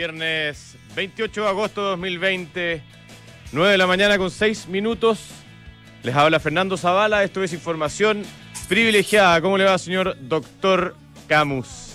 Viernes 28 de agosto de 2020, 9 de la mañana con 6 minutos. Les habla Fernando Zavala. Esto es información privilegiada. ¿Cómo le va, señor doctor Camus?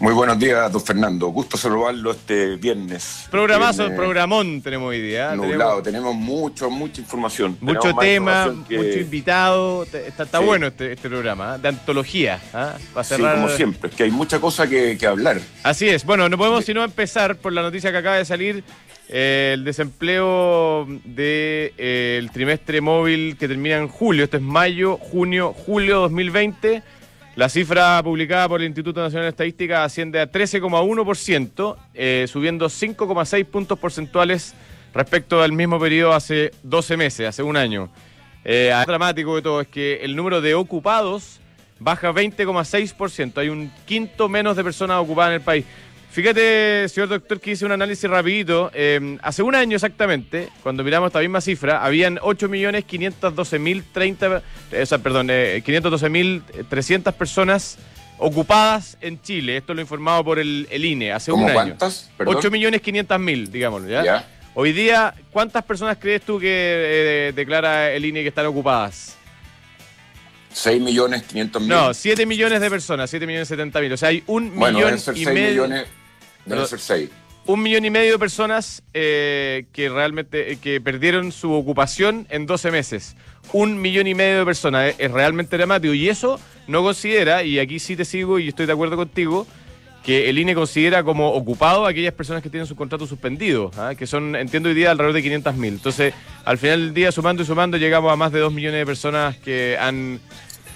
Muy buenos días, don Fernando. Gusto saludarlo este viernes. Programazo, Viernes programón tenemos hoy día. ¿eh? Nublado. Tenemos, mucho, mucha información. Mucho Tenemos tema, información que- mucho invitado. Está, está Sí. bueno este, este programa, ¿eh? de antología. ¿ah? Sí, como siempre, es que hay mucha cosa que, que hablar. Así es. Bueno, no podemos sino empezar por la noticia que acaba de salir. eh, el desempleo del trimestre móvil que termina en julio. Esto es mayo, junio, julio 2020. La cifra publicada por el Instituto Nacional de Estadística asciende a 13,1%, eh, subiendo 5,6 puntos porcentuales respecto al mismo periodo hace 12 meses, hace un año. Eh, dramático de todo es que el número de ocupados baja 20,6%. Hay un quinto menos de personas ocupadas en el país. Fíjate, señor doctor, que hice un análisis rapidito. Eh, hace un año exactamente, cuando miramos esta misma cifra, habían 8.512.030, eh, o sea, perdón, eh, 512.300 personas ocupadas en Chile. Esto lo informado por el, el INE hace ¿Cómo un año. cuántas? Perdón. 8.500.000, digámoslo, ¿ya? Ya. Hoy día, ¿cuántas personas crees tú que eh, declara el INE que están ocupadas? 6 millones 500 mil. No, 7 millones de personas, 7 millones 70 mil. O sea, hay un bueno, millón ser y 6 medio. millones. Deben ser 6. Un millón y medio de personas eh, que realmente eh, que perdieron su ocupación en 12 meses. Un millón y medio de personas. Es, es realmente dramático. Y eso no considera, y aquí sí te sigo y estoy de acuerdo contigo, que el INE considera como ocupado a aquellas personas que tienen su contrato suspendido, ¿ah? que son, entiendo hoy día, alrededor de 500 mil. Entonces, al final del día, sumando y sumando, llegamos a más de 2 millones de personas que han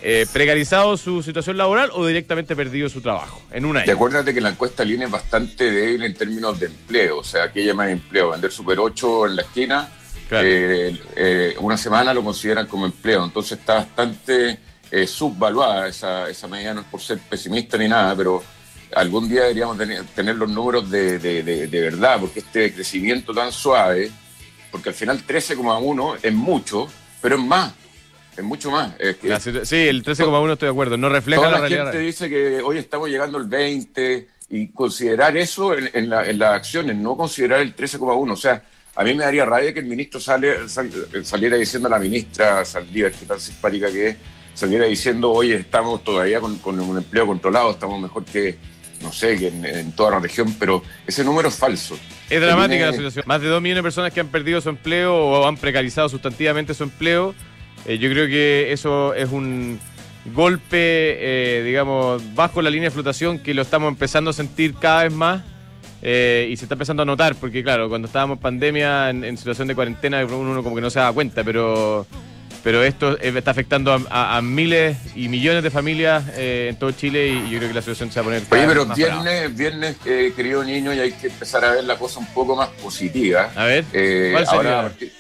eh, precarizado su situación laboral o directamente perdido su trabajo en un Y año. acuérdate que la encuesta línea es bastante débil en términos de empleo. O sea, ¿qué llama empleo? Vender Super 8 en la esquina, Claro. eh, eh, una semana lo consideran como empleo. Entonces está bastante subvaluada esa, esa medida. No es por ser pesimista ni nada, pero algún día deberíamos tener, tener los números de, de- de- de verdad, porque este crecimiento tan suave, porque al final 13,1 es mucho, pero es más, es mucho más. Es que- sí, el 13,1 estoy de acuerdo. No refleja Toda la, la, realidad. gente dice que hoy estamos llegando al 20 y considerar eso en, en la- en las acciones, no considerar el 13,1. O sea, a mí me daría rabia que el ministro sale, sal- saliera diciendo a la ministra Saldívar, que tan simpática que es, saliera diciendo, oye, estamos todavía con, con un empleo controlado, estamos mejor que, no sé, que en, en toda la región, pero ese número es falso. Es dramática Tiene- la situación. Más de 2 millones de personas que han perdido su empleo o han precarizado sustantivamente su empleo. Eh, yo creo que eso es un golpe, eh, digamos, bajo la línea de flotación que lo estamos empezando a sentir cada vez más eh, y se está empezando a notar, porque claro, cuando estábamos en pandemia, en, en situación de cuarentena, uno como que no se daba cuenta, pero, pero esto está afectando a, a- a miles y millones de familias eh, en todo Chile y yo creo que la situación se va a poner Oye, pero más viernes, viernes eh, querido niño, y hay que empezar a ver la cosa un poco más positiva. A ver, Eh, ¿cuál sería? ahora va a, partir,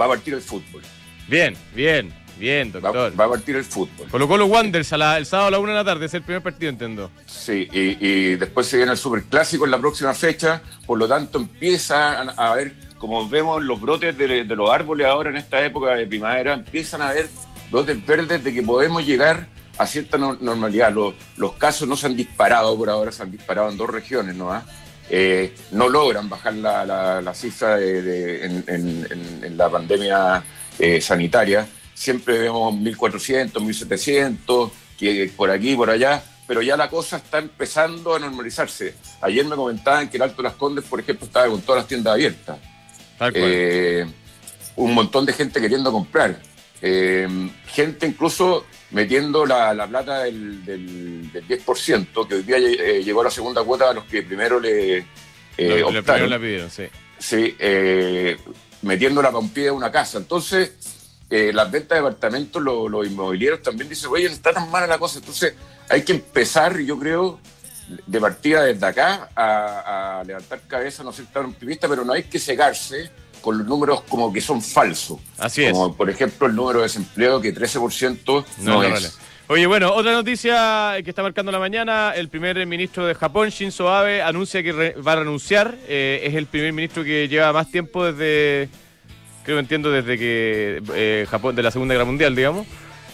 va a partir el fútbol. Bien, bien, bien, doctor. va a partir el fútbol. Colocó los Wanderers a la- el sábado a la una de la tarde, es el primer partido, entiendo. Sí, y, y después se viene el Superclásico en la próxima fecha, por lo tanto empieza a, a ver, como vemos los brotes de, de los árboles ahora en esta época de primavera, empiezan a haber brotes verdes de que podemos llegar a cierta no- normalidad. Los, los casos no se han disparado por ahora, se han disparado en dos regiones nomás. Eh, no logran bajar la, la- la cifra de- de- en, en- en- en la pandemia eh, sanitaria. Siempre vemos 1.400, 1.700, que por aquí, por allá, pero ya la cosa está empezando a normalizarse. Ayer me comentaban que el Alto de las Condes, por ejemplo, estaba con todas las tiendas abiertas. Eh, un montón de gente queriendo comprar. Eh, gente incluso metiendo la, la plata del, del, del 10%, que hoy día eh, llegó a la segunda cuota a los que primero le, eh, Lo- optaron. primero la pidieron, sí. Sí, eh, metiéndola para un pie de una casa. Entonces, eh, las ventas de departamentos, lo- los inmobiliarios también dicen, oye, no está tan mala la cosa. Entonces, hay que empezar, yo creo, de partida desde acá a, a levantar cabeza, no ser tan optimista, pero no hay que cegarse con los números como que son falsos. Así es. Como, por ejemplo, el número de desempleo, que 13% no, No, no, es. vale. Oye, bueno, otra noticia que está marcando la mañana, el primer ministro de Japón, Shinzo Abe, anuncia que re- va a renunciar. Eh, es el primer ministro que lleva más tiempo desde, creo que entiendo, desde que eh, Japón, de la Segunda Guerra Mundial, digamos.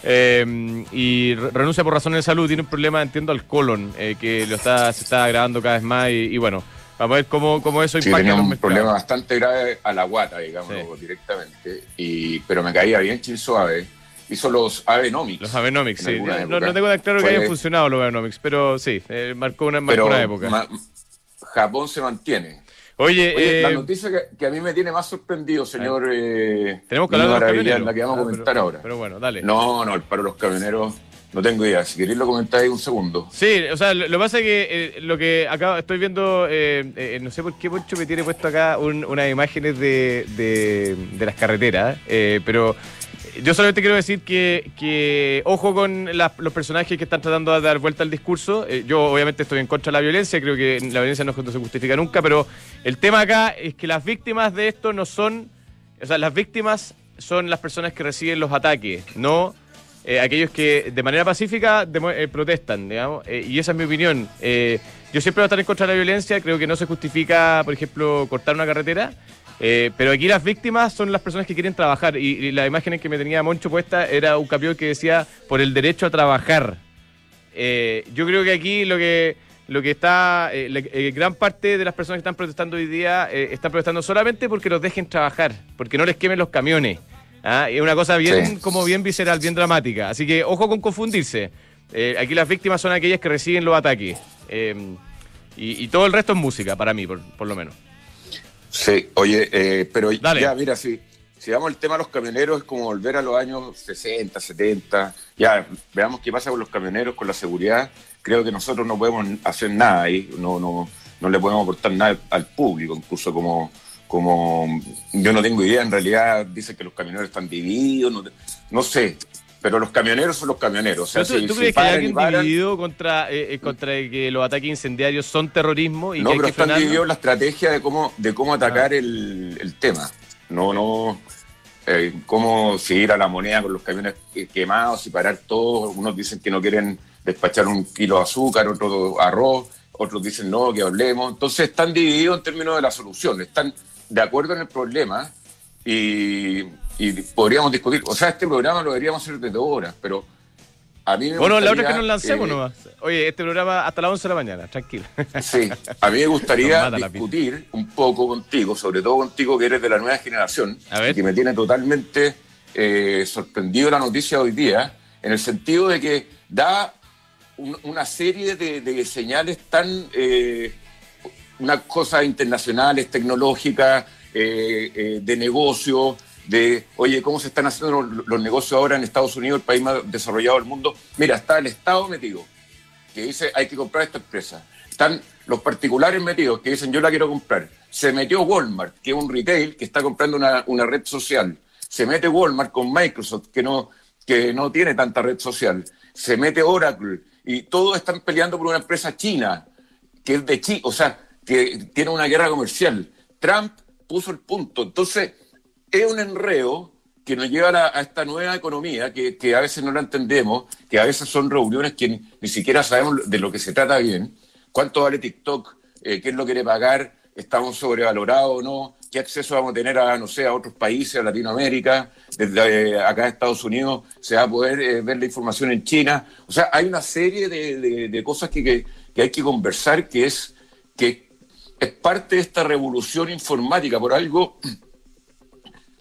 Eh, y renuncia por razones de salud. Tiene un problema, entiendo, al colon, que lo está, se está agravando cada vez más. Y, bueno, vamos a ver cómo, cómo eso sí, tenía un problema bastante grave a la guata, digamos, directamente. Y, pero me caía bien chin suave. Hizo los Avenomics. Los Avenomics, sí. No, tengo de claro que hayan funcionado los Avenomics, pero sí, marcó, una, marcó una época. Japón se mantiene. Oye, la eh, noticia que, a mí me tiene más sorprendido, señor. Eh, tenemos que hablar de los la que vamos a ah, comentar ahora. Pero bueno, dale. No, no, el paro de los camioneros. No tengo idea. Si queréis lo comentáis un segundo. Sí, o sea, lo, que pasa es que eh, lo que acá estoy viendo, no sé por qué mucho me tiene puesto acá unas imágenes de, de, de las carreteras, pero yo solamente quiero decir que, ojo con los personajes que están tratando de dar vuelta al discurso. Eh, yo obviamente estoy en contra de la violencia, creo que la violencia no, se justifica nunca, pero el tema acá es que las víctimas de esto no son, o sea, las víctimas son las personas que reciben los ataques, no eh, aquellos que de manera pacífica eh, protestan, digamos, y esa es mi opinión. yo siempre voy a estar en contra de la violencia, creo que no se justifica, por ejemplo, cortar una carretera. Eh, pero aquí las víctimas son las personas que quieren trabajar. Y, la imagen en que me tenía Moncho puesta era un campeón que decía por el derecho a trabajar. Eh, yo creo que aquí lo que lo que está, eh, gran parte de las personas que están protestando hoy día están protestando solamente porque los dejen trabajar, porque no les quemen los camiones. ¿ah? Es una cosa bien, como bien visceral, bien dramática. Así que ojo con confundirse. aquí las víctimas son aquellas que reciben los ataques. Y, todo el resto es música, para mí, por lo menos. Sí, oye, eh, pero ya, mira, si, si vamos al tema de los camioneros, es como volver a los años 60, 70. Ya, veamos qué pasa con los camioneros, con la seguridad. Creo que nosotros no podemos hacer nada ahí, no, no, no le podemos aportar nada al público, incluso como, como yo no tengo idea, en realidad dicen que los camioneros están divididos, no, no sé, pero los camioneros son los camioneros. ¿Tú, crees que hay alguien dividido contra, eh, eh, contra que los ataques incendiarios son terrorismo? Y no, pero están divididos la estrategia de cómo, de cómo atacar ah. el, tema. No, no. Eh, cómo seguir a la moneda con los camiones quemados y parar todos. Unos dicen que no quieren despachar un kilo de azúcar, otros arroz, otros dicen no, que hablemos. Entonces están divididos en términos de la solución. Están de acuerdo en el problema y y podríamos discutir, o sea, este programa lo deberíamos hacer de dos horas, pero a mí me Bueno, la otra es que nos lancemos eh, nomás. Oye, este programa hasta las 11 de la mañana, tranquilo. Sí, a mí me gustaría discutir un poco contigo, sobre todo contigo que eres de la nueva generación, que me tiene totalmente eh, sorprendido la noticia hoy día, en el sentido de que da una serie de, señales tan... Eh, unas cosas internacionales, tecnológicas, de negocio, de, oye, ¿cómo se están haciendo los, negocios ahora en Estados Unidos, el país más desarrollado del mundo? Mira, está el Estado metido, que dice, hay que comprar esta empresa. Están los particulares metidos, que dicen, yo la quiero comprar. Se metió Walmart, que es un retail que está comprando una, una red social. Se mete Walmart con Microsoft, que no, que no tiene tanta red social. Se mete Oracle, y todos están peleando por una empresa china, que es de China, o sea, que tiene una guerra comercial. Trump puso el punto. Entonces, es un enredo que nos lleva a, esta nueva economía que, a veces no la entendemos, que a veces son reuniones que ni, siquiera sabemos de lo que se trata bien, cuánto vale TikTok, eh, quién lo quiere pagar, estamos sobrevalorados o no, qué acceso vamos a tener a, no sé, a otros países, a Latinoamérica, desde eh, acá en Estados Unidos se va a poder eh, ver la información en China. O sea, hay una serie de, cosas que, que, hay que conversar que es, que es parte de esta revolución informática, por algo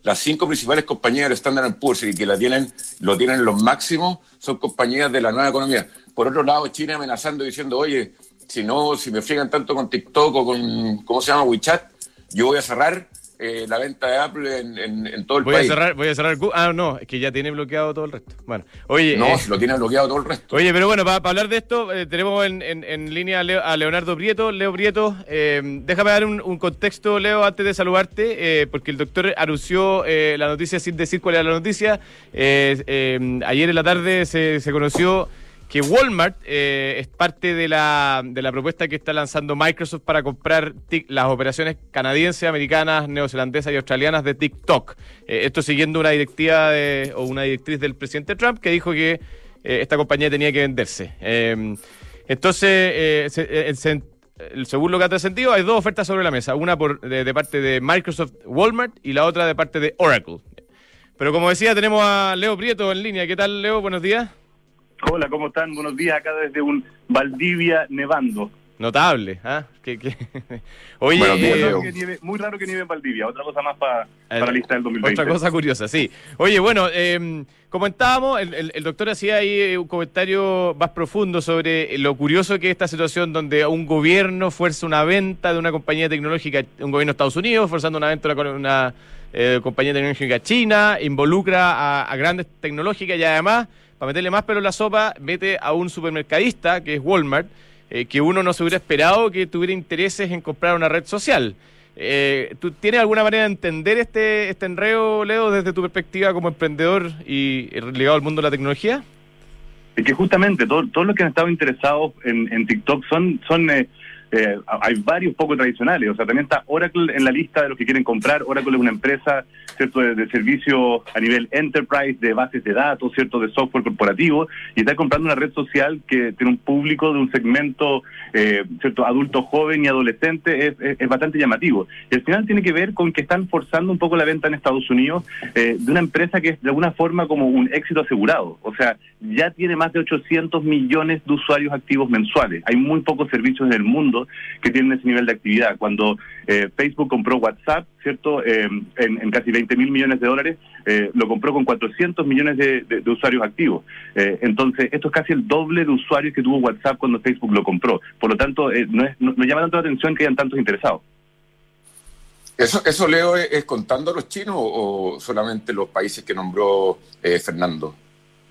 las cinco principales compañías del Standard Poor's y que la tienen, lo tienen en los máximos son compañías de la nueva economía. Por otro lado, China amenazando diciendo, oye, si no, si me friegan tanto con TikTok o con, ¿cómo se llama? WeChat, yo voy a cerrar eh, la venta de Apple en, todo el voy país. A cerrar, voy a cerrar Ah, no, es que ya tiene bloqueado todo el resto. Bueno, oye. No, eh, lo tiene bloqueado todo el resto. Oye, pero bueno, para, hablar de esto, eh, tenemos en, línea a, Leonardo Prieto. Leo Prieto, déjame dar un, contexto, Leo, antes de saludarte, porque el doctor anunció la noticia sin decir cuál era la noticia. ayer en la tarde se, se conoció que Walmart eh, es parte de la, de la propuesta que está lanzando Microsoft para comprar las operaciones canadienses, americanas, neozelandesas y australianas de TikTok. Eh, esto siguiendo una directiva o una directriz del presidente Trump que dijo que eh, esta compañía tenía que venderse. Em, entonces, según lo que ha sentido, hay dos ofertas sobre la mesa. Una por, de, parte de Microsoft Walmart y la otra de parte de Oracle. Pero como decía, tenemos a Leo Prieto en línea. ¿Qué tal, Leo? Buenos días. Hola, ¿cómo están? Buenos días acá desde un Valdivia nevando. Notable, ¿ah? ¿Qué, Oye, eh, muy, raro que nieve, en Valdivia, otra cosa más para la lista del 2020. Otra cosa curiosa, sí. Oye, bueno, eh, comentábamos, el, el, doctor hacía ahí un comentario más profundo sobre lo curioso que es esta situación donde un gobierno fuerza una venta de una compañía tecnológica, un gobierno de Estados Unidos, forzando una venta de una, eh, compañía tecnológica china, involucra a, grandes tecnológicas y además, para meterle más pelo en la sopa, mete a un supermercadista, que es Walmart, eh, que uno no se hubiera esperado que tuviera intereses en comprar una red social. Eh, ¿Tú tienes alguna manera de entender este, este enredo, Leo, desde tu perspectiva como emprendedor y ligado al mundo de la tecnología? Es que justamente todos los que han estado interesados en, en TikTok son, son eh, eh, hay varios poco tradicionales. O sea, también está Oracle en la lista de los que quieren comprar. Oracle es una empresa, ¿cierto?, de, servicios a nivel enterprise, de bases de datos, ¿cierto?, de software corporativo, y está comprando una red social que tiene un público de un segmento, eh, ¿cierto?, adulto joven y adolescente, es, bastante llamativo. Y al final tiene que ver con que están forzando un poco la venta en Estados Unidos eh, de una empresa que es de alguna forma como un éxito asegurado. O sea, ya tiene más de 800 millones de usuarios activos mensuales. Hay muy pocos servicios en el mundo que tienen ese nivel de actividad. Cuando eh, Facebook compró WhatsApp, ¿cierto? Eh, en, casi 20 mil millones de dólares, eh, lo compró con 400 millones de, usuarios activos. entonces, esto es casi el doble de usuarios que tuvo WhatsApp cuando Facebook lo compró. Por lo tanto, no, es, llama tanto la atención que hayan tantos interesados. ¿Eso, Leo, es, contando a los chinos o solamente los países que nombró Fernando?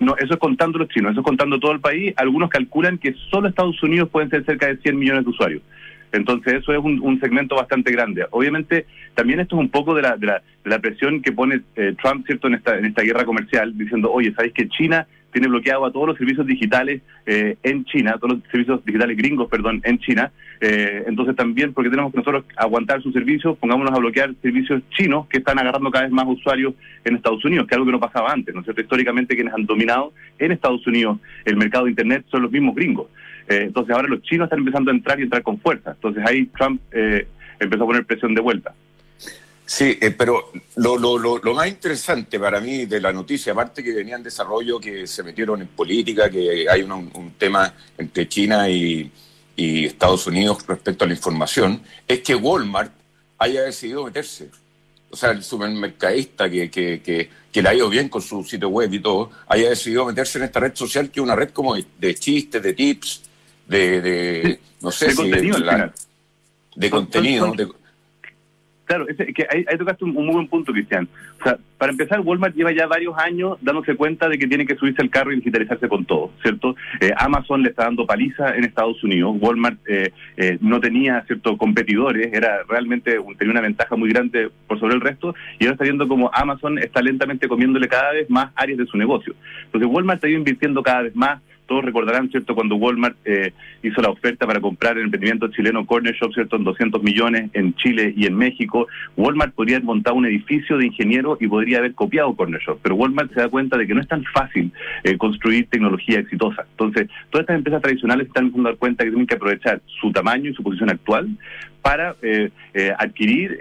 No, eso es contando los chinos, eso es contando todo el país. Algunos calculan que solo Estados Unidos pueden ser cerca de 100 millones de usuarios. Entonces eso es un, segmento bastante grande. Obviamente también esto es un poco de la, de la, de la presión que pone eh, Trump cierto en esta, en esta guerra comercial, diciendo, oye, ¿sabéis que China tiene bloqueado a todos los servicios digitales eh, en China, todos los servicios digitales gringos, perdón, en China. Eh, entonces también, porque tenemos que nosotros aguantar sus servicios, pongámonos a bloquear servicios chinos que están agarrando cada vez más usuarios en Estados Unidos, que es algo que no pasaba antes, ¿no es cierto? Históricamente quienes han dominado en Estados Unidos el mercado de Internet son los mismos gringos. Eh, entonces ahora los chinos están empezando a entrar y entrar con fuerza. Entonces ahí Trump empezó a poner presión de vuelta. Sí, eh, pero lo, lo, lo, más interesante para mí de la noticia, aparte que venía en desarrollo, que se metieron en política, que hay un, tema entre China y, Estados Unidos respecto a la información, es que Walmart haya decidido meterse. O sea, el supermercadista que, que, que, que le ha ido bien con su sitio web y todo, haya decidido meterse en esta red social que es una red como de, chistes, de tips, de, de no sé de contenido, de contenido, de, Claro, que ahí, tocaste un, muy buen punto, Cristian. O sea, para empezar, Walmart lleva ya varios años dándose cuenta de que tiene que subirse al carro y digitalizarse con todo, ¿cierto? Eh, Amazon le está dando paliza en Estados Unidos, Walmart eh, eh, no tenía, ¿cierto?, competidores, era realmente, tenía una ventaja muy grande por sobre el resto, y ahora está viendo como Amazon está lentamente comiéndole cada vez más áreas de su negocio. Entonces, Walmart está invirtiendo cada vez más todos recordarán, ¿cierto?, cuando Walmart eh, hizo la oferta para comprar el emprendimiento chileno Corner Shop, ¿cierto?, en 200 millones en Chile y en México. Walmart podría haber montado un edificio de ingeniero y podría haber copiado Corner Shop, pero Walmart se da cuenta de que no es tan fácil eh, construir tecnología exitosa. Entonces, todas estas empresas tradicionales están dar cuenta que tienen que aprovechar su tamaño y su posición actual para eh, adquirir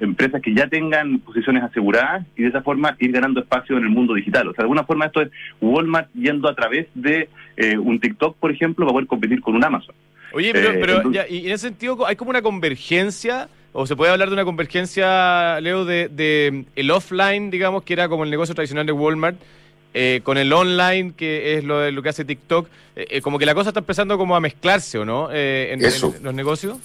empresas que ya tengan posiciones aseguradas y de esa forma ir ganando espacio en el mundo digital. O sea, de alguna forma esto es Walmart yendo a través de eh, un TikTok, por ejemplo, va a poder competir con un Amazon. Oye, pero, eh, y en ese sentido, ¿hay como una convergencia? ¿O se puede hablar de una convergencia, Leo, de, el offline, digamos, que era como el negocio tradicional de Walmart, eh, con el online, que es lo, lo que hace TikTok? como que la cosa está empezando como a mezclarse, ¿o no? en, los negocios.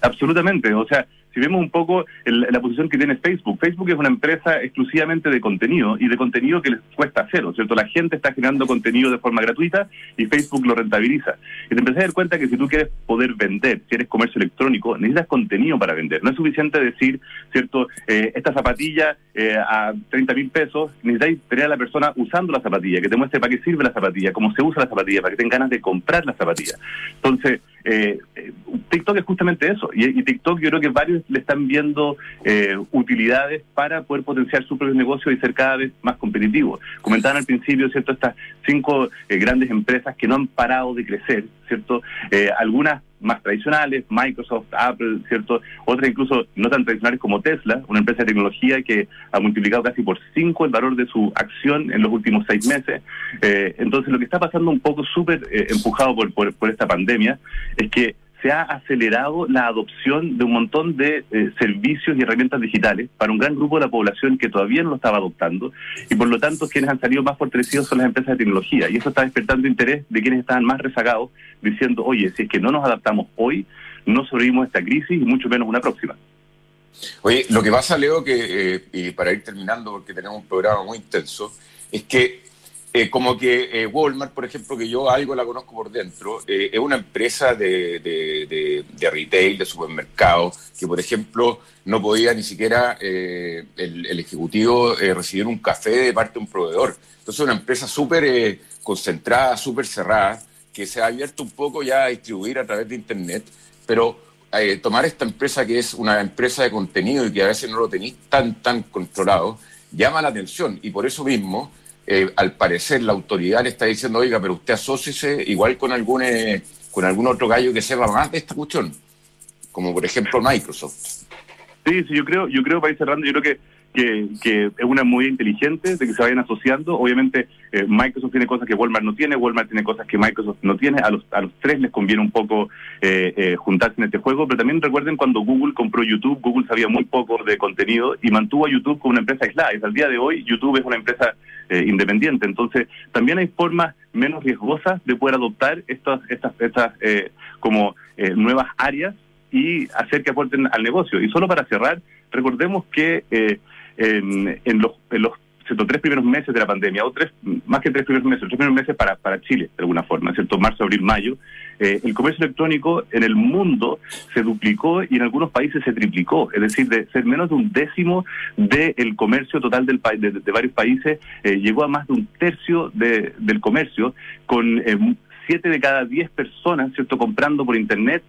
Absolutamente. O sea, si vemos un poco la posición que tiene Facebook, Facebook es una empresa exclusivamente de contenido y de contenido que les cuesta cero, ¿cierto? La gente está generando contenido de forma gratuita y Facebook lo rentabiliza. Y te empecé a dar cuenta que si tú quieres poder vender, si eres comercio electrónico, necesitas contenido para vender. No es suficiente decir, ¿cierto? Eh, esta zapatilla eh, a 30 mil pesos, necesitáis tener a la persona usando la zapatilla, que te muestre para qué sirve la zapatilla, cómo se usa la zapatilla, para que tengan ganas de comprar la zapatilla. Entonces, eh, TikTok es justamente eso. Y, TikTok yo creo que varios le están viendo eh, utilidades para poder potenciar su propio negocio y ser cada vez más competitivo. Comentaban al principio, ¿cierto? Estas cinco eh, grandes empresas que no han parado de crecer, ¿cierto? Eh, algunas más tradicionales, Microsoft, Apple, ¿cierto? Otras incluso no tan tradicionales como Tesla, una empresa de tecnología que ha multiplicado casi por cinco el valor de su acción en los últimos seis meses. Eh, entonces, lo que está pasando un poco súper eh, empujado por, por esta pandemia es que se ha acelerado la adopción de un montón de eh, servicios y herramientas digitales para un gran grupo de la población que todavía no lo estaba adoptando y por lo tanto quienes han salido más fortalecidos son las empresas de tecnología y eso está despertando interés de quienes estaban más rezagados diciendo, oye, si es que no nos adaptamos hoy, no sobrevivimos esta crisis y mucho menos una próxima. Oye, lo que pasa, Leo, que, eh, y para ir terminando, porque tenemos un programa muy intenso, es que eh, como que eh, Walmart, por ejemplo, que yo algo la conozco por dentro, eh, es una empresa de, de, retail, de supermercado, que por ejemplo no podía ni siquiera el, el, ejecutivo recibir un café de parte de un proveedor. Entonces es una empresa súper concentrada, súper cerrada, que se ha abierto un poco ya a distribuir a través de Internet, pero tomar esta empresa que es una empresa de contenido y que a veces no lo tenéis tan, tan controlado, llama la atención y por eso mismo eh, al parecer la autoridad le está diciendo, oiga, pero usted asóciese igual con algún, eh, con algún otro gallo que sepa más de esta cuestión, como por ejemplo Microsoft. Sí, sí, yo creo, yo creo, para ir cerrando, yo creo que que, que, es una muy inteligente de que se vayan asociando. Obviamente, eh, Microsoft tiene cosas que Walmart no tiene, Walmart tiene cosas que Microsoft no tiene. A los, a los tres les conviene un poco eh, eh, juntarse en este juego, pero también recuerden cuando Google compró YouTube, Google sabía muy poco de contenido y mantuvo a YouTube como una empresa aislada. Y al día de hoy, YouTube es una empresa independiente. Entonces, también hay formas menos riesgosas de poder adoptar estas, estas, estas como nuevas áreas y hacer que aporten al negocio. Y solo para cerrar, recordemos que en, en los, en los tres primeros meses de la pandemia, o tres, más que tres primeros meses, tres primeros meses para, para Chile, de alguna forma, ¿cierto? Marzo, abril, mayo, eh, el comercio electrónico en el mundo se duplicó y en algunos países se triplicó, es decir, de ser menos de un décimo del comercio total del de, de, varios países, eh, llegó a más de un tercio de, del comercio, con eh, siete de cada diez personas, ¿cierto?, comprando por Internet,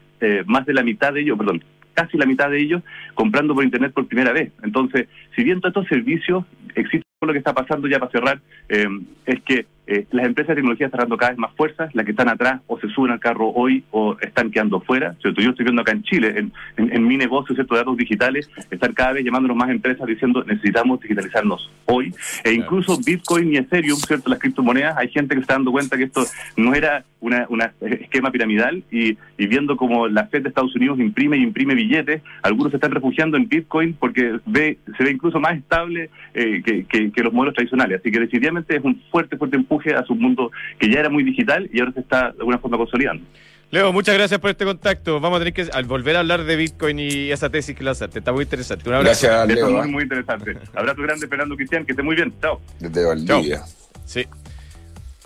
más de la mitad de ellos, perdón, casi la mitad de ellos comprando por Internet por primera vez. Entonces, si bien todos estos servicios existen, lo que está pasando ya para cerrar eh, es que eh, las empresas de tecnología están dando cada vez más fuerzas, las que están atrás o se suben al carro hoy o están quedando fuera. Yo estoy viendo acá en Chile, en, mi negocio ¿cierto? de datos digitales, están cada vez llamándonos más empresas diciendo necesitamos digitalizarnos hoy. E incluso Bitcoin y Ethereum, ¿cierto? las criptomonedas, hay gente que está dando cuenta que esto no era un esquema piramidal y, viendo como la Fed de Estados Unidos imprime y imprime billetes, algunos se están refugiando en Bitcoin porque ve, se ve incluso más estable eh, que, que los modelos tradicionales. Así que definitivamente es un fuerte, fuerte empuje a su mundo que ya era muy digital y ahora se está de alguna forma consolidando. Leo, muchas gracias por este contacto. Vamos a tener que al volver a hablar de Bitcoin y esa tesis que lanzaste. Está muy interesante. Un abrazo. Gracias, Leo. Muy, ¿eh? muy interesante. Abrazo grande, Fernando Cristian. Que esté muy bien. Chao. Desde Valdivia. Sí.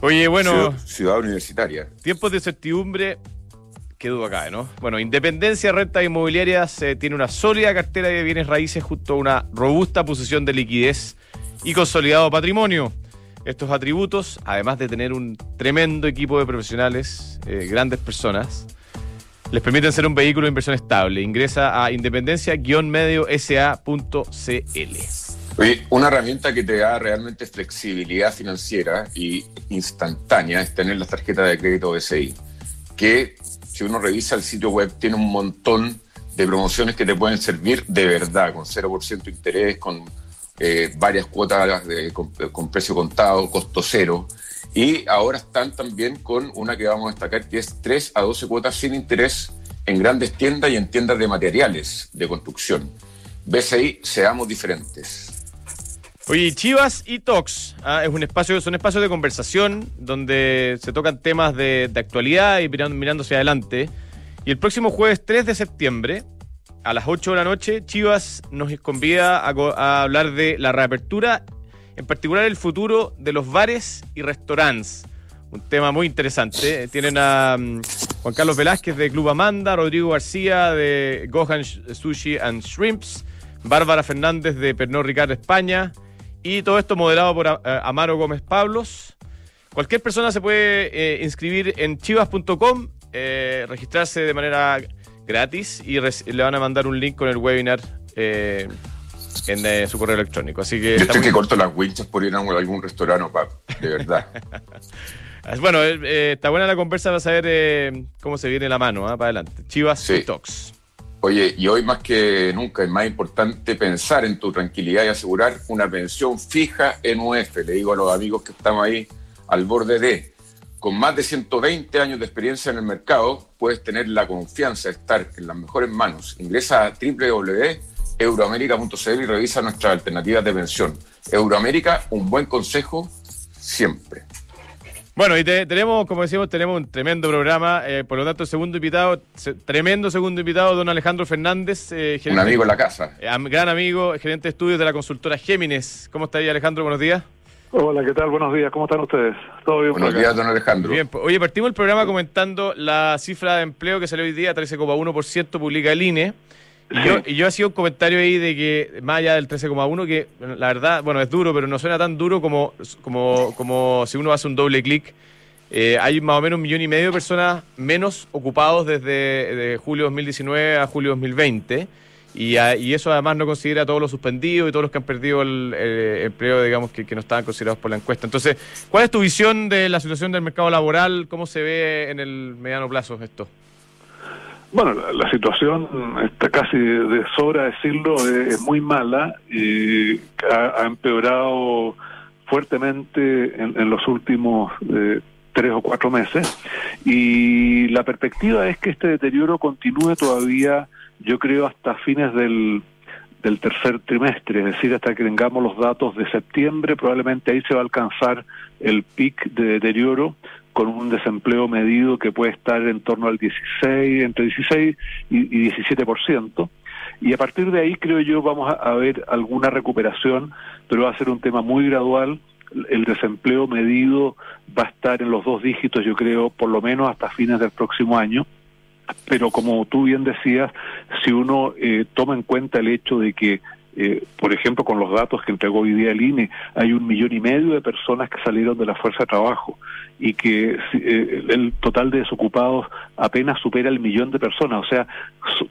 Oye, bueno. Ciudad, universitaria. Tiempos de certidumbre. Qué duda acá, ¿no? Bueno, Independencia Renta Inmobiliarias eh, tiene una sólida cartera de bienes raíces junto a una robusta posición de liquidez y consolidado patrimonio. Estos atributos, además de tener un tremendo equipo de profesionales, eh, grandes personas, les permiten ser un vehículo de inversión estable. Ingresa a independencia-medio-sa.cl. Una herramienta que te da realmente flexibilidad financiera y instantánea es tener la tarjeta de crédito BCI, que si uno revisa el sitio web tiene un montón de promociones que te pueden servir de verdad, con 0% de interés, con eh, varias cuotas con, precio contado, costo cero. Y ahora están también con una que vamos a destacar, que es 3 a 12 cuotas sin interés en grandes tiendas y en tiendas de materiales de construcción. Ahí, seamos diferentes. Oye, Chivas y Talks ah, es un espacio, son espacios de conversación donde se tocan temas de, actualidad y mirando, mirando hacia adelante. Y el próximo jueves 3 de septiembre a las 8 de la noche, Chivas nos convida a, hablar de la reapertura, en particular el futuro de los bares y restaurantes. Un tema muy interesante. Tienen a mm, Juan Carlos Velázquez de Club Amanda, Rodrigo García de Gohan Sushi and Shrimps, Bárbara Fernández de Pernod Ricard España y todo esto moderado por eh, Amaro Gómez Pablos. Cualquier persona se puede eh, inscribir en chivas.com, eh, registrarse de manera gratis y le van a mandar un link con el webinar eh, en eh, su correo electrónico. Así que Yo estoy que corto las winchas por ir a algún restaurante, de verdad. bueno, está buena la conversa para saber cómo se viene la mano ¿ah? para adelante. Chivas Talks. Oye, y hoy más que nunca es más importante pensar en tu tranquilidad y asegurar una pensión fija en UF. Le digo a los amigos que estamos ahí al borde de, con más de 120 años de experiencia en el mercado, puedes tener la confianza de estar en las mejores manos. Ingresa a www.euroamerica.cl y revisa nuestras alternativas de pensión. Euroamérica, un buen consejo siempre. Bueno, y tenemos, como decimos, tenemos un tremendo programa. Eh, por lo tanto, el segundo invitado, tremendo segundo invitado, don Alejandro Fernández. Eh, un amigo en la casa. Eh, gran amigo, gerente de estudios de la consultora Géminis. ¿Cómo está ahí, Alejandro? Buenos días. Hola, ¿qué tal? Buenos días. ¿Cómo están ustedes? ¿Todo bien? Buenos días, don Alejandro. Bien, pues, oye, partimos el programa comentando la cifra de empleo que salió hoy día, 13,1% publica el INE. Y yo, y yo hacía un comentario ahí de que, más allá del 13,1, que la verdad, bueno, es duro, pero no suena tan duro como, como, como si uno hace un doble clic. Eh, hay más o menos un millón y medio de personas menos ocupados desde de julio 2019 a julio 2020. Y, y, eso además no considera a todos los suspendidos y todos los que han perdido el, empleo, digamos, que, no estaban considerados por la encuesta. Entonces, ¿cuál es tu visión de la situación del mercado laboral? ¿Cómo se ve en el mediano plazo esto? Bueno, la, situación está casi de sobra decirlo, es, muy mala y ha, empeorado fuertemente en, los últimos eh, tres o cuatro meses y la perspectiva es que este deterioro continúe todavía, yo creo, hasta fines del, del tercer trimestre, es decir, hasta que tengamos los datos de septiembre, probablemente ahí se va a alcanzar el pic de deterioro con un desempleo medido que puede estar en torno al 16, entre 16 y, 17%. Y a partir de ahí creo yo vamos a, ver alguna recuperación, pero va a ser un tema muy gradual. El desempleo medido va a estar en los dos dígitos, yo creo, por lo menos hasta fines del próximo año. Pero como tú bien decías, si uno eh, toma en cuenta el hecho de que eh, por ejemplo, con los datos que entregó hoy día el INE, hay un millón y medio de personas que salieron de la fuerza de trabajo y que eh, el total de desocupados apenas supera el millón de personas. O sea,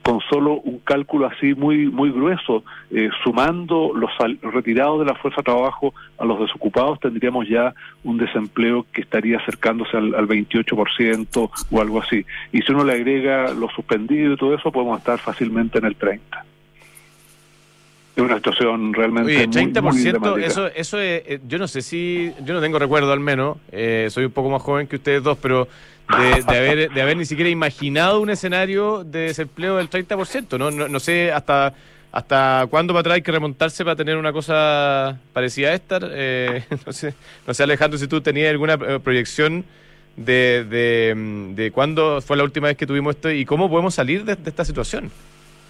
con solo un cálculo así muy muy grueso, eh, sumando los retirados de la fuerza de trabajo a los desocupados, tendríamos ya un desempleo que estaría acercándose al, al 28% o algo así. Y si uno le agrega los suspendidos y todo eso, podemos estar fácilmente en el 30% es una situación realmente Oye, 30%, eso, eso es, eh, yo no sé si, yo no tengo recuerdo al menos, eh, soy un poco más joven que ustedes dos, pero de, haber, de haber ni siquiera imaginado un escenario de desempleo del 30%, ¿no? No, no sé hasta hasta cuándo va a traer que remontarse para tener una cosa parecida a esta. Eh, no, sé, no sé, Alejandro, si tú tenías alguna proyección de, de, mm, de, cuándo fue la última vez que tuvimos esto y cómo podemos salir de esta situación.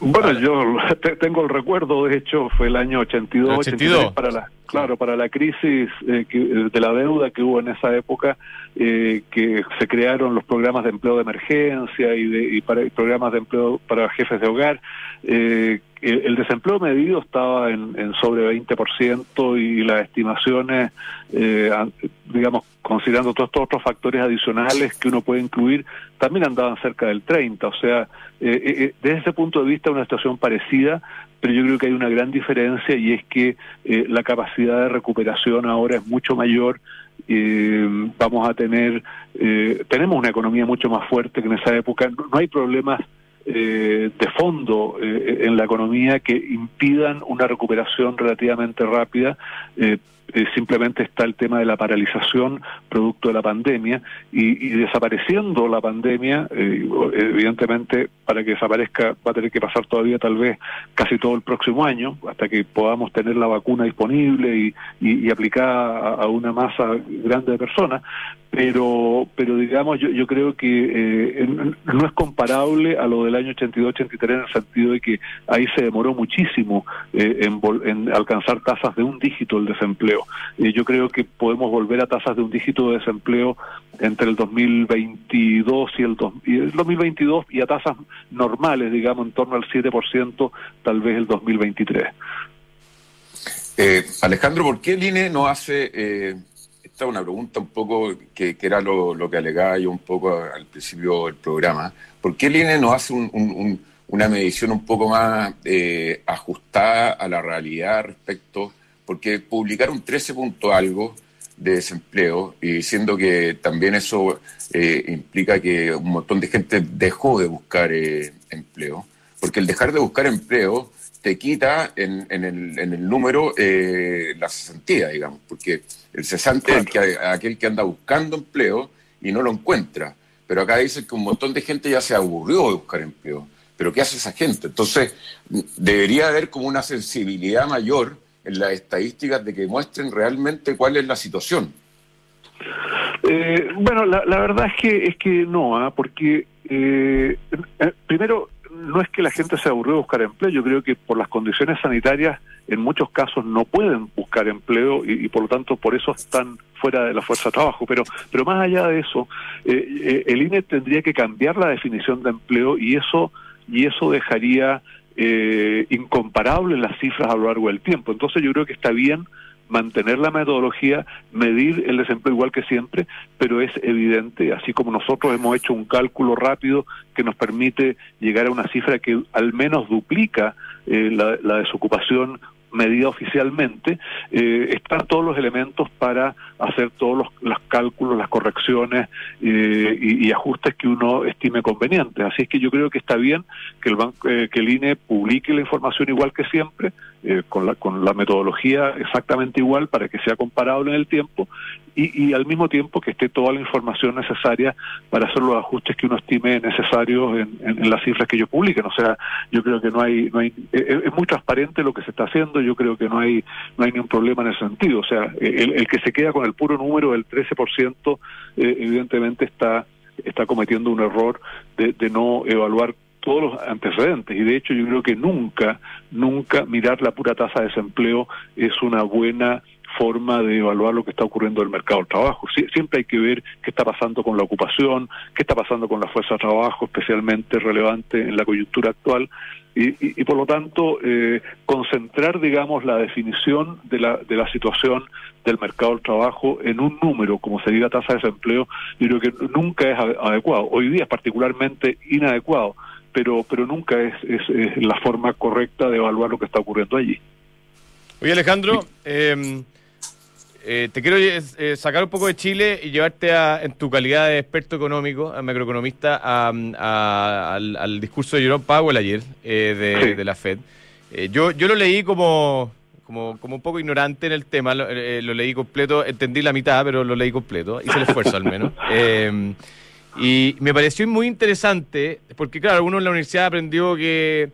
Bueno, yo tengo el recuerdo, de hecho, fue el año 82, 82. para la, claro, para la crisis eh, de la deuda que hubo en esa época, eh, que se crearon los programas de empleo de emergencia y, de, y para, programas de empleo para jefes de hogar. Eh, el, desempleo medido estaba en, en sobre 20% y las estimaciones, eh, digamos, considerando todos estos otros factores adicionales que uno puede incluir, también andaban cerca del 30%. O sea, eh, desde ese punto de vista una situación parecida, pero yo creo que hay una gran diferencia y es que la capacidad de recuperación ahora es mucho mayor vamos a tener, tenemos una economía mucho más fuerte que en esa época, no hay problemas eh, de fondo eh, en la economía que impidan una recuperación relativamente rápida. Eh, eh, simplemente está el tema de la paralización producto de la pandemia y, desapareciendo la pandemia, evidentemente para que desaparezca va a tener que pasar todavía tal vez casi todo el próximo año hasta que podamos tener la vacuna disponible y, aplicada a, una masa grande de personas, pero pero digamos yo, yo creo que eh, no es comparable a lo del año 82-83 en el sentido de que ahí se demoró muchísimo eh, en, en, alcanzar tasas de un dígito el desempleo. Eh, yo creo que podemos volver a tasas de un dígito de desempleo entre el 2022 y el, y el 2022 y a tasas normales, digamos, en torno al 7%, tal vez el 2023. Alejandro, ¿por qué el INE no hace pregunta, una pregunta un poco que, era lo, que alegaba yo un poco al principio del programa. ¿Por qué el INE no hace una medición un poco más eh, ajustada a la realidad respecto? Porque publicar un 13 punto algo de desempleo, y siendo que también eso eh, implica que un montón de gente dejó de buscar eh, empleo, porque el dejar de buscar empleo te quita en, en, el, en el, número eh, la cesantía, digamos, porque el cesante es que, aquel que anda buscando empleo y no lo encuentra. Pero acá dicen que un montón de gente ya se aburrió de buscar empleo. Pero ¿qué hace esa gente? Entonces, debería haber como una sensibilidad mayor las estadísticas de que muestren realmente cuál es la situación. Eh, bueno, la, verdad es que es que no, ¿ah? porque eh, eh, primero no es que la gente se aburrió de buscar empleo, yo creo que por las condiciones sanitarias en muchos casos no pueden buscar empleo y, por lo tanto por eso están fuera de la fuerza de trabajo. Pero, pero más allá de eso, el INE tendría que cambiar la definición de empleo y eso y eso dejaría eh, incomparable las cifras a lo largo del tiempo. Entonces yo creo que está bien mantener la metodología, medir el desempleo igual que siempre, pero es evidente, así como nosotros hemos hecho un cálculo rápido que nos permite llegar a una cifra que al menos duplica eh, la desocupación medida oficialmente, eh, están todos los elementos para hacer todos los, cálculos, las correcciones eh, y, ajustes que uno estime convenientes. Así es que yo creo que está bien que el, banco, eh, que el INE publique la información igual que siempre, con, la, con la metodología exactamente igual para que sea comparable en el tiempo y, y, al mismo tiempo que esté toda la información necesaria para hacer los ajustes que uno estime necesarios en, en, las cifras que ellos publiquen. O sea, yo creo que no hay, no hay es, muy transparente lo que se está haciendo, yo creo que no hay, no hay ningún problema en ese sentido. O sea, el, el que se queda con el puro número del 13%, eh, evidentemente está, está cometiendo un error de, de no evaluar todos los antecedentes y de hecho yo creo que nunca, nunca mirar la pura tasa de desempleo es una buena forma de evaluar lo que está ocurriendo en el mercado del trabajo. siempre hay que ver qué está pasando con la ocupación, qué está pasando con la fuerza de trabajo, especialmente relevante en la coyuntura actual, y, por lo tanto eh, concentrar, digamos, la definición de la, de la situación del mercado del trabajo en un número, como sería la tasa de desempleo, yo creo que nunca es adecuado. Hoy día es particularmente inadecuado, pero, pero nunca es, es, la forma correcta de evaluar lo que está ocurriendo allí. Oye, Alejandro, eh, eh, te quiero eh, sacar un poco de Chile y llevarte a, en tu calidad de experto económico, macroeconomista, al, discurso de Jerome Powell ayer eh, de, la Fed. yo, yo lo leí como, como, como, un poco ignorante en el tema, lo, leí completo, entendí la mitad, pero lo leí completo, hice el esfuerzo al menos. y me pareció muy interesante, porque claro, uno en la universidad aprendió que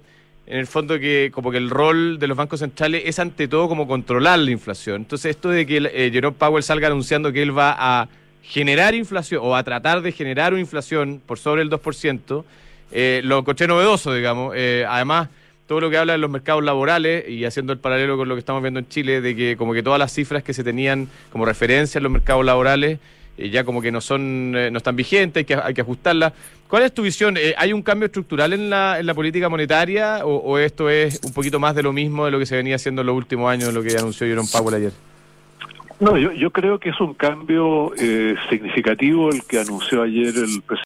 en el fondo que como que el rol de los bancos centrales es ante todo como controlar la inflación. Entonces esto de que eh, Jerome Powell salga anunciando que él va a generar inflación o a tratar de generar una inflación por sobre el 2%, eh, lo encontré novedoso, digamos. Eh, además, todo lo que habla de los mercados laborales y haciendo el paralelo con lo que estamos viendo en Chile, de que como que todas las cifras que se tenían como referencia en los mercados laborales ya como que no son no están vigentes, hay que, hay que ajustarlas. ¿Cuál es tu visión? Eh, ¿Hay un cambio estructural en la, en la política monetaria o, esto es un poquito más de lo mismo de lo que se venía haciendo en los últimos años, lo que anunció Jerome Powell ayer? No, yo, yo creo que es un cambio eh, significativo el que anunció ayer el presidente